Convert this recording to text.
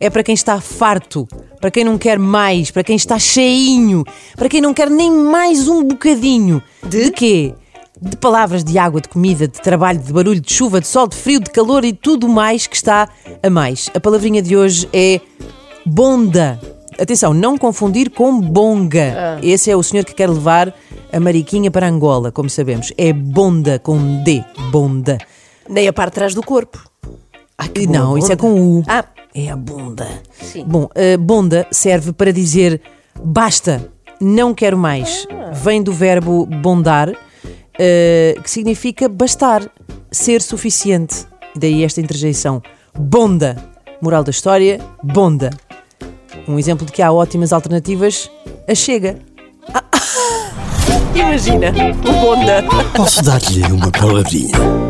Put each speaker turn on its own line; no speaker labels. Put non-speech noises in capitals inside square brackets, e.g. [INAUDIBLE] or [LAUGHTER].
é para quem está farto, para quem não quer mais, para quem está cheinho, para quem não quer nem mais um bocadinho. De, de quê? De palavras, de água, de comida, de trabalho, de barulho, de chuva, de sol, de frio, de calor e tudo mais que está a mais. A palavrinha de hoje é bonda. Atenção, não confundir com bonga. Esse é o senhor que quer levar a mariquinha para Angola, como sabemos. É bonda com D, bonda.
Nem a parte de trás do corpo.
Que não, isso é com U.
Ah,
É a bunda.
Sim.
Bom, a bonda serve para dizer basta, não quero mais. Vem do verbo bondar, eh, que significa bastar, ser suficiente. Daí esta interjeição. Bonda. Moral da história, bonda. Um exemplo de que há ótimas alternativas, a chega. [LAUGHS]
imagina, o Bonda.
Posso dar-lhe uma palavrinha?